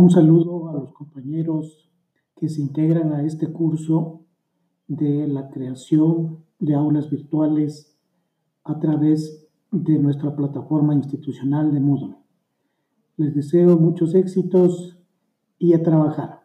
Un saludo a los compañeros que se integran a este curso de la creación de aulas virtuales a través de nuestra plataforma institucional de Moodle. Les deseo muchos éxitos y a trabajar.